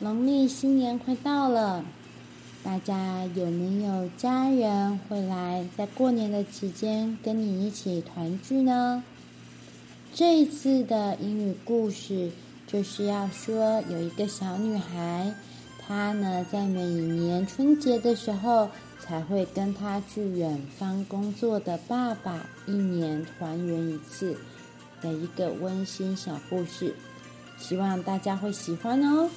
农历新年快到了，大家有没有家人会来在过年的期间跟你一起团聚呢？这一次的英语故事就是要说，有一个小女孩，她呢在每年春节的时候才会跟她去远方工作的爸爸一年团圆一次的一个温馨小故事，希望大家会喜欢哦。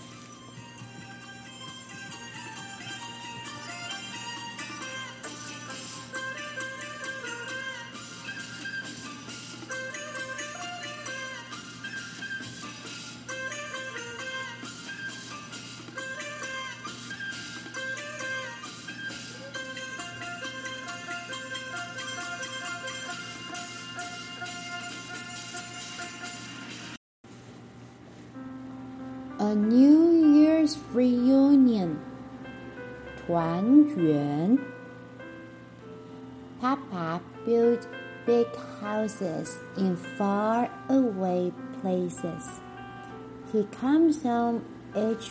Tuan Yuan. Papa built big houses in far away places. He comes home each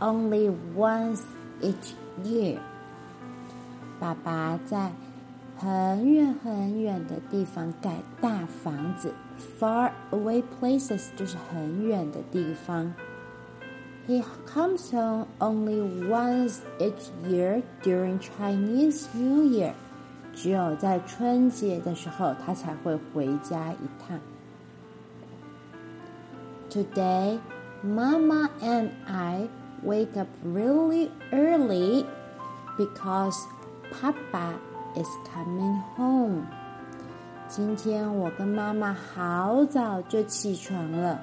only once each year. 爸爸在很远很远的地方盖大房子，far away places 就是很远的地方。he comes home only once each year during Chinese New Year. 只有在春节的时候，他才会回家一趟。Today, Mama and I wake up really early because Papa is coming home. 今天我跟妈妈好早就起床了。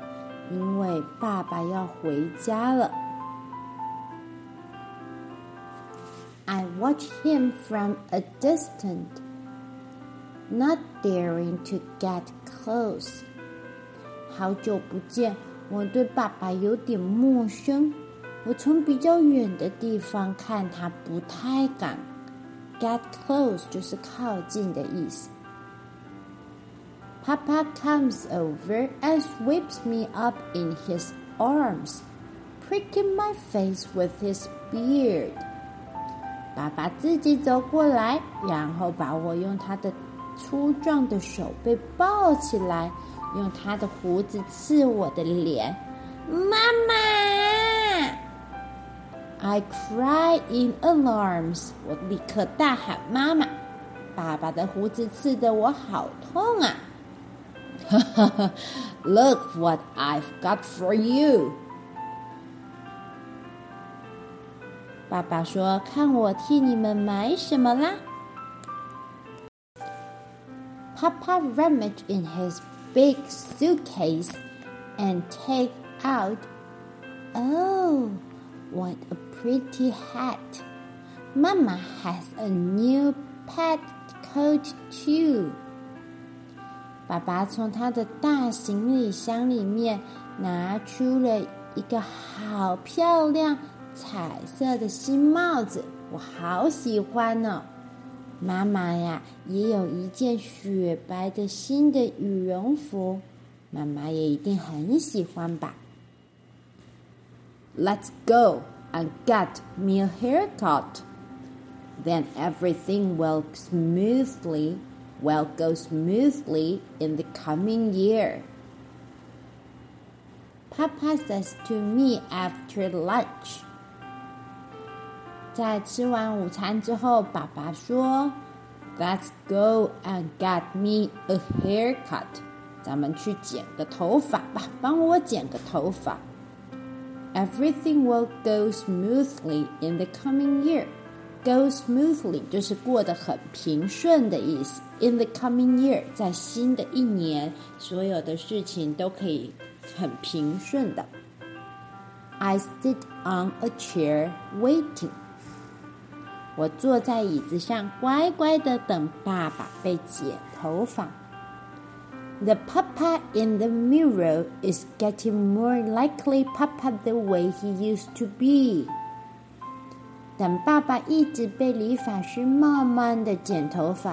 因为爸爸要回家了。I watch him from a distance, not daring to get close. 好久不见，我对爸爸有点陌生。我从比较远的地方看他，不太敢。Get close 就是靠近的意思。Papa comes over and sweeps me up in his arms, pricking my face with his beard. 爸爸自己走过来，然后把我用他的粗壮的手背抱起来，用他的胡子刺我的脸。妈妈！I cry in alarms. 我立刻大喊妈妈！爸爸的胡子刺得我好痛啊 ！Look what I've got for you！爸爸说：“看我替你们买什么啦。” Papa rummaged in his big suitcase and take out. Oh, what a pretty hat! Mama has a new pet coat too. 爸爸从他的大行李箱里面拿出了一个好漂亮彩色的新帽子，我好喜欢哦！妈妈呀，也有一件雪白的新的羽绒服，妈妈也一定很喜欢吧？Let's go and get me a haircut, then everything will smoothly. will go smoothly in the coming year. Papa says to me after lunch. 在吃完午餐之后，爸爸说：“Let's go and get me a haircut。”咱们去剪个头发吧，帮我剪个头发。Everything will go smoothly in the coming year. Go smoothly 就是过得很平顺的意思。In the coming year，在新的一年，所有的事情都可以很平顺的。I sit on a chair waiting。我坐在椅子上，乖乖的等爸爸被剪头发。The papa in the mirror is getting more likely papa the way he used to be. 等爸爸一直被理发师慢慢的剪头发，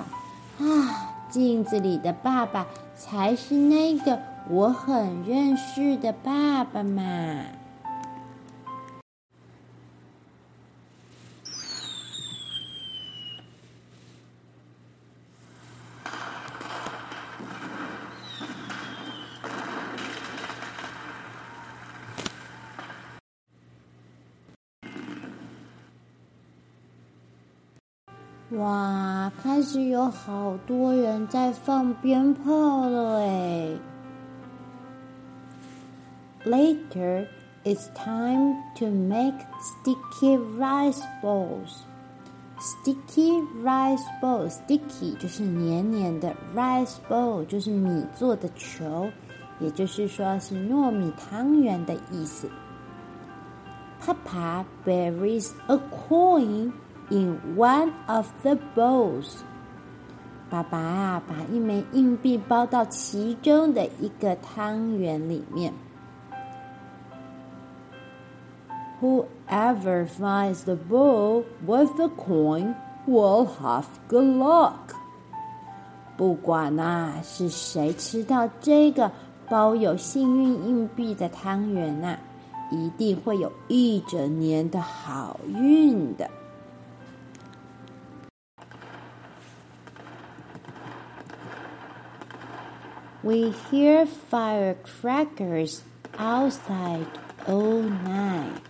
啊，镜子里的爸爸才是那个我很认识的爸爸嘛。哇，开始有好多人在放鞭炮了诶 Later, it's time to make sticky rice balls. Sticky rice ball, sticky 就是黏黏的，rice ball 就是米做的球，也就是说是糯米汤圆的意思。Papa buries a coin in one of the balls。 爸爸啊，把一枚硬币包到其中的一个汤圆里面。Whoever finds the ball with the coin will have good luck。不管啊是谁吃到这个包有幸运硬币的汤圆呐、一定会有一整年的好运的。We hear firecrackers outside all night.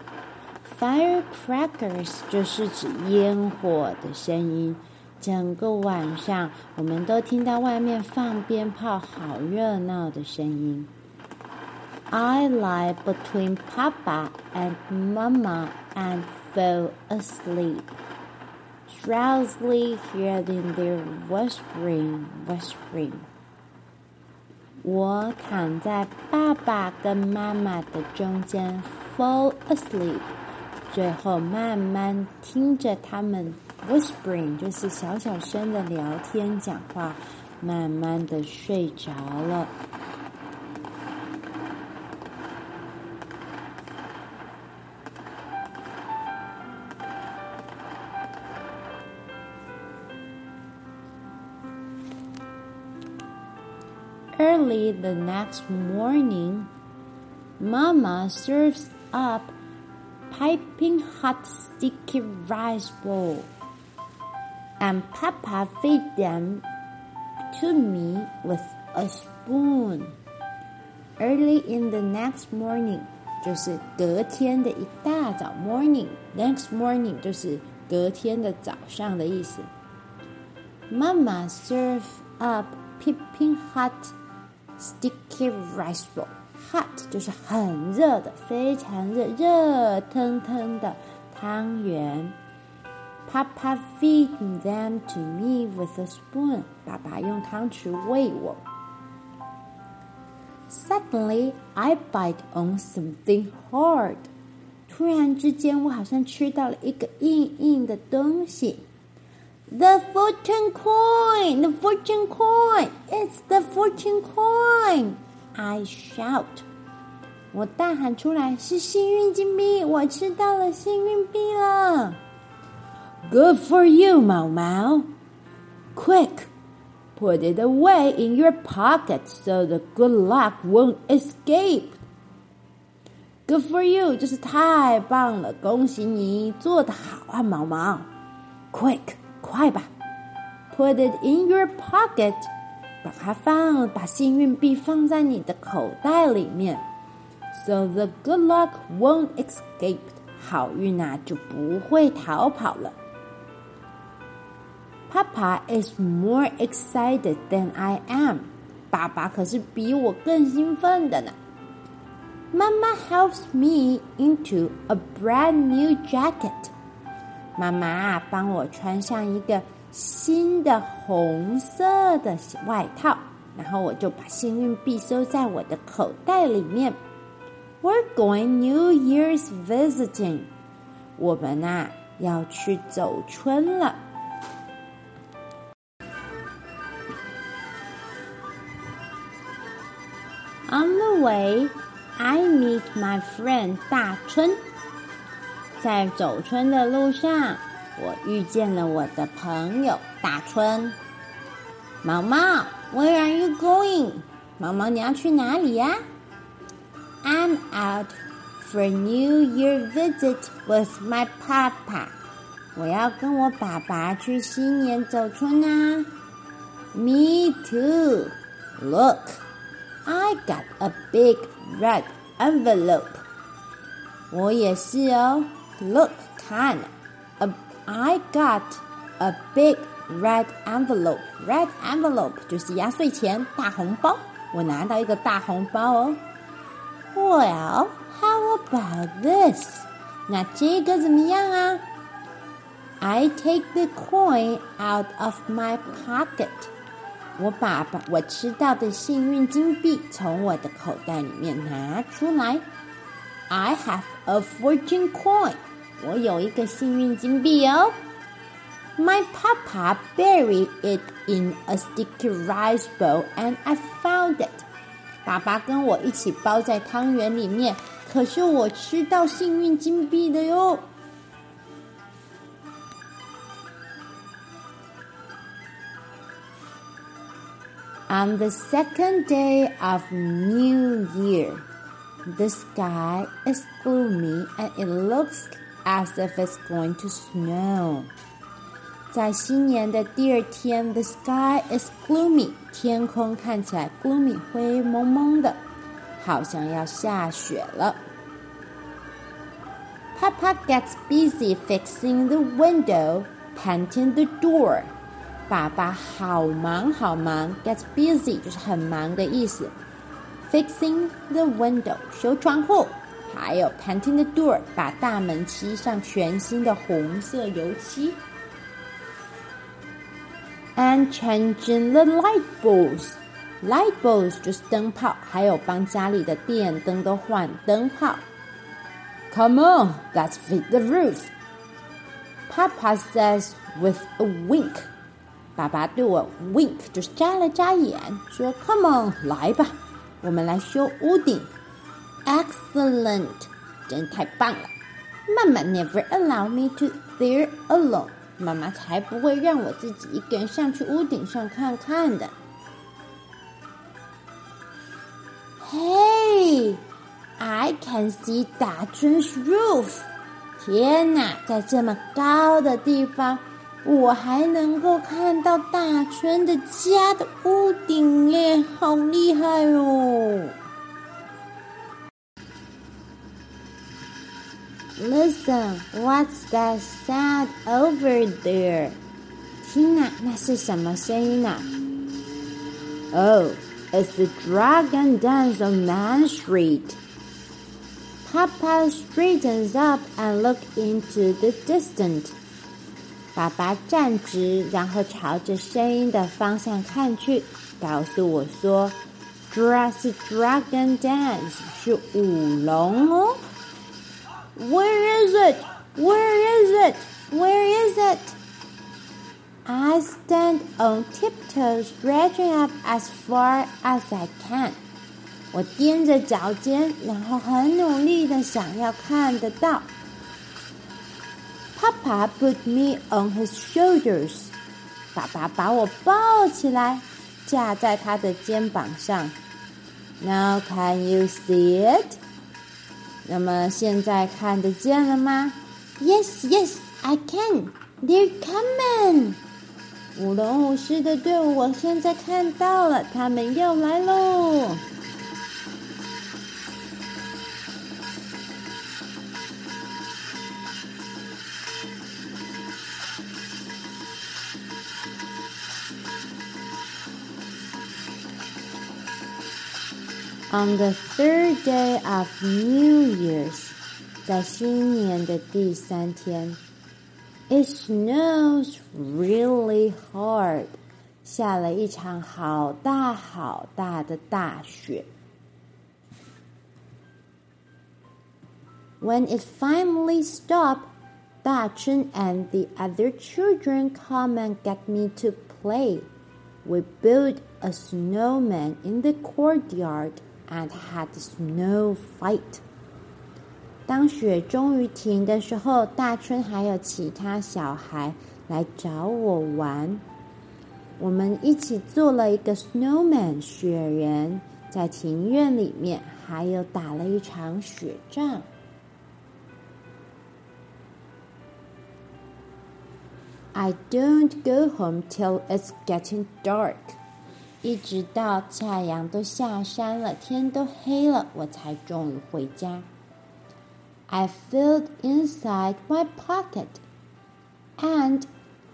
Firecrackers 就是指烟火的声音。整个晚上，我们都听到外面放鞭炮，好热闹的声音。I lie between Papa and Mama and fell asleep, drowsily hearing their whispering, whispering. 我躺在爸爸跟妈妈的中间，fall asleep，最后慢慢听着他们 whispering，就是小小声的聊天讲话，慢慢的睡着了。Early the next morning, Mama serves up piping hot sticky rice bowl, and Papa feed them to me with a spoon. Early in the next morning 就是隔天的一大早，morning next morning 就是隔天的早上的意思。Mama serve up piping hot sticky rice bowl。hot 就是很热的，非常热，热腾腾的汤圆。Papa feed them to me with a spoon。爸爸用汤匙喂我。Suddenly, I bite on something hard。突然之间，我好像吃到了一个硬硬的东西。 The fortune coin! The fortune coin! It's the fortune coin! I shout. 我大喊出来：“是幸运金币！我吃到了幸运币了！”Good for you, 毛毛！Quick, put it away in your pocket so the good luck won't escape. Good for you，就是太棒了，恭喜你，做得好啊，毛毛！Quick， 快吧！Put it in your pocket，把它放，把幸运币放在你的口袋里面。So the good luck won't escape，好运啊就不会逃跑了。Papa is more excited than I am，爸爸可是比我更兴奋的呢。Mama helps me into a brand new jacket， 妈妈帮我穿上一个新的红色的外套，然后我就把幸运币收在我的口袋里面。We're going New Year's visiting，我们啊要去走春了。On the way, I meet my friend 大春。在走春的路上，我遇见了我的朋友大春。毛毛，Where are you going？毛毛，你要去哪里呀？I'm out for New Year visit with my papa。我要跟我爸爸去新年走春啊。Me too. Look. I got a big red envelope. 我也是哦。 Look，看，a I got a big red envelope. Red envelope 就是压岁钱大红包。我拿到一个大红包哦。Well, how about this? 那这个怎么样啊？I take the coin out of my pocket. 我把把我吃到的幸运金币从我的口袋里面拿出来。I have a fortune coin. 我有一个幸运金币哦。My papa buried it in a sticky rice bowl, and I found it. 爸爸跟我一起包在汤圆里面，可是我吃到幸运金币的哟。On the second day of New Year, the sky is gloomy and it looks as if it's going to snow. 在新年的第二天，the sky is gloomy，天空看起来 gloomy 灰蒙蒙的，好像要下雪了。Papa gets busy fixing the window, painting the door. 爸爸好忙好忙，gets busy 就是很忙的意思。Fixing the window 修窗户， 还有 painting the door 把大门漆上全新的红色油漆。and changing the light bulbs. Light bulbs 就是灯泡，还有帮家里的电灯都换灯泡。Come on, let's fit the roof. Papa says with a wink. 爸爸对我 wink 就是眨了眨眼，说 Come on，来吧，我们来修屋顶。 Excellent，真太棒了。妈妈 never allow me to there alone. 妈妈才不会让我自己一个人上去屋顶上看看的。Hey, I can see 大春 's roof！天哪，在这么高的地方，我还能够看到大春的家的屋顶耶，好厉害哦 ！Listen, what's that sound over there? 听啊，那是什么声音啊？Oh, it's the dragon dance on Man Street. Papa straightens up and look into the distance. 爸爸站直，然后朝着声音的方向看去，告诉我说：“Dress dragon dance 是舞龙哦。” Where is it? Where is it? Where is it? I stand on tiptoes, stretching up as far as I can. 我踮着脚尖，然后很努力的想要看得到。Papa put me on his shoulders. 爸爸把我抱起来，架在他的肩膀上。Now can you see it? 那么现在看得见了吗？Yes, yes, I can. They're coming. 舞龙舞狮的队伍，我现在看到了，他们要来喽。On the third day of New Year's，在新年的第三天，It snows really hard，下了一场好大好大的大雪。When it finally stopped, Da Chun and the other children come and get me to play. We built a snowman in the courtyard and had snow fight。当雪终于停的时候，大春还有其他小孩来找我玩。我们一起做了一个 snowman 雪人，在庭院里面，还有打了一场雪仗。I don't go home till it's getting dark. 一直到太阳都下山了，天都黑了，我才终于回家。I felt inside my pocket, and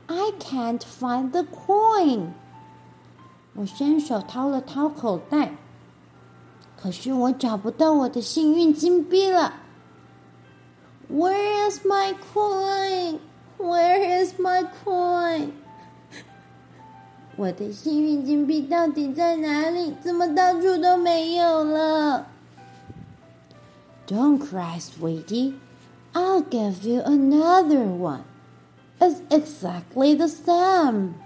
I can't find the coin。我伸手掏了掏口袋，可是我找不到我的幸运金币了。Where is my coin? Where is my coin? 我的幸运金币到底在哪里？怎么到处都没有了？Don't cry, sweetie. I'll give you another one. It's exactly the same.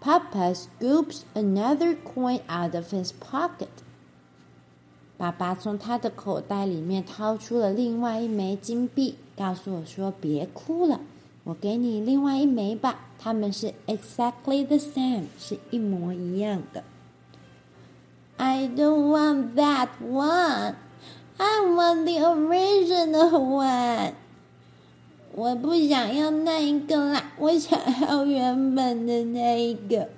Papa scoops another coin out of his pocket. 爸爸从他的口袋里面掏出了另外一枚金币，告诉我说：“别哭了，我给你另外一枚吧。它们是 exactly the same，是一模一样的。” I don't want that one. I want the original one. 我不想要那一个啦，我想要原本的那一个。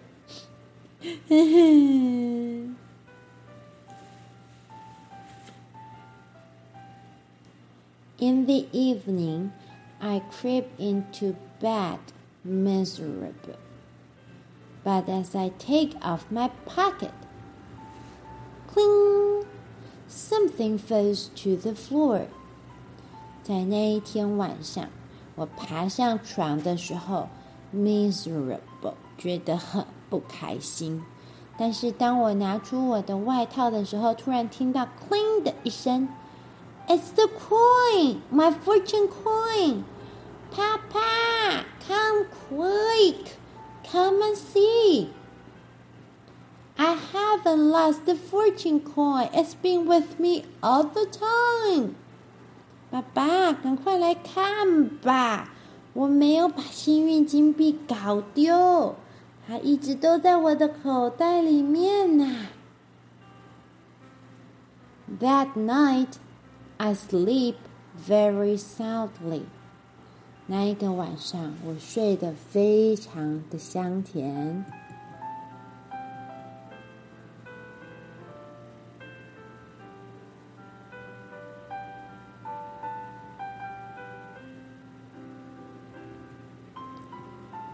In the evening, I creep into bed miserable. But as I take off my pocket, cling, something falls to the floor. 在那一天晚上，我爬上床的时候，miserable，觉得很不开心。但是当我拿出我的外套的时候，突然听到 “cling” 的一声 ，“It's the coin, my fortune coin.” Papa, come quick, come and see. I haven't lost the fortune coin. It's been with me all the time. 爸爸，赶快来看吧！我没有把幸运金币搞丢，它一直都在我的口袋里面呢。That night, I sleep very soundly. 那一个晚上，我睡得非常的香甜。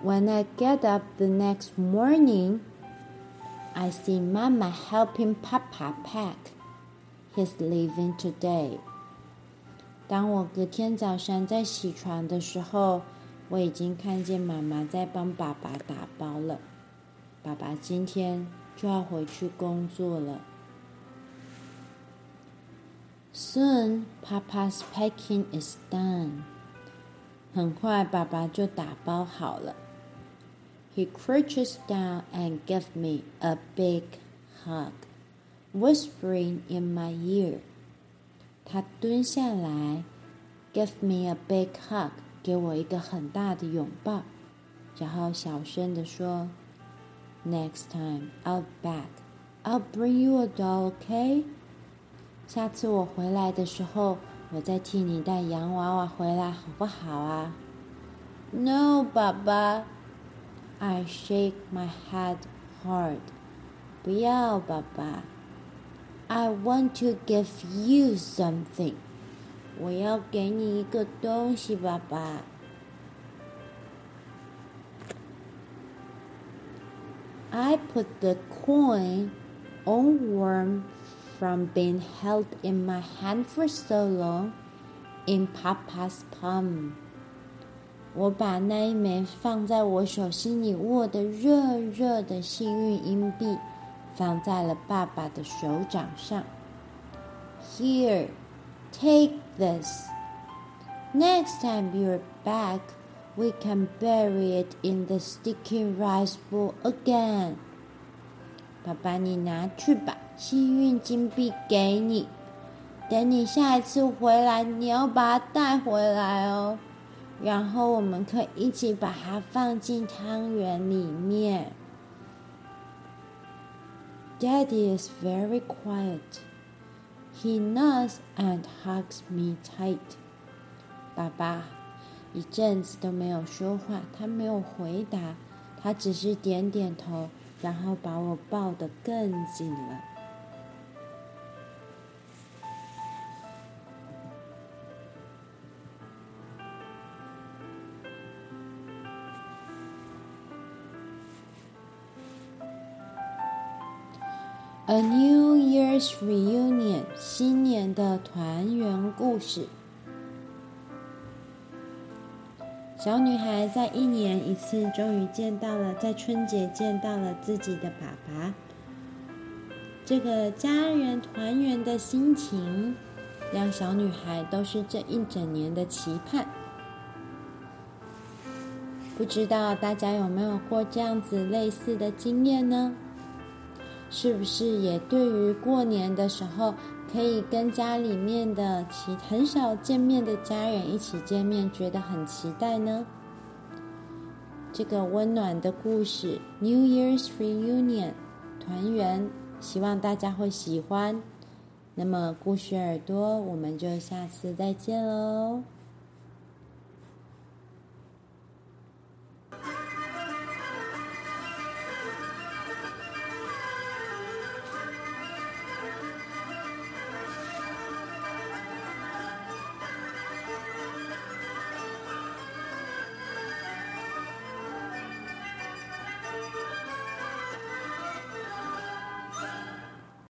When I get up the next morning, I see Mama helping Papa pack. He's leaving today. 当我隔天早上在起床的时候，我已经看见妈妈在帮爸爸打包了。爸爸今天就要回去工作了。Soon, Papa's packing is done. 很快，爸爸就打包好了。He crouches down and gives me a big hug, whispering in my ear. 他蹲下来，give me a big hug，给我一个很大的拥抱，然后小声的说：“Next time I'll back, I'll bring you a doll, OK？下次我回来的时候，我再替你带洋娃娃回来，好不好啊？”No，爸爸，I shake my head hard。不要，爸爸。I want to give you something. 我要给你一个东西，爸爸。I put the coin all warm from being held in my hand for so long in Papa's palm. 我把那一枚放在我手心里握的热热的幸运硬币。 放在了爸爸的手掌上。Here, take this. Next time you're back, we can bury it in the sticky rice bowl again. 爸爸，你拿去吧，幸运金币给你。等你下一次回来，你要把它带回来哦。然后我们可以一起把它放进汤圆里面。Daddy is very quiet. He nods and hugs me tight. 爸爸一阵子都没有说话，他没有回答，他只是点点头，然后把我抱得更紧了。A New Year's Reunion，新年的团圆故事。小女孩在一年一次终于见到了，在春节见到了自己的爸爸。这个家人团圆的心情，让小女孩都是这一整年的期盼。不知道大家有没有过这样子类似的经验呢？是不是也对于过年的时候可以跟家里面的其很少见面的家人一起见面，觉得很期待呢？这个温暖的故事，New Year's Reunion，团圆，希望大家会喜欢。那么，故事耳朵，我们就下次再见喽。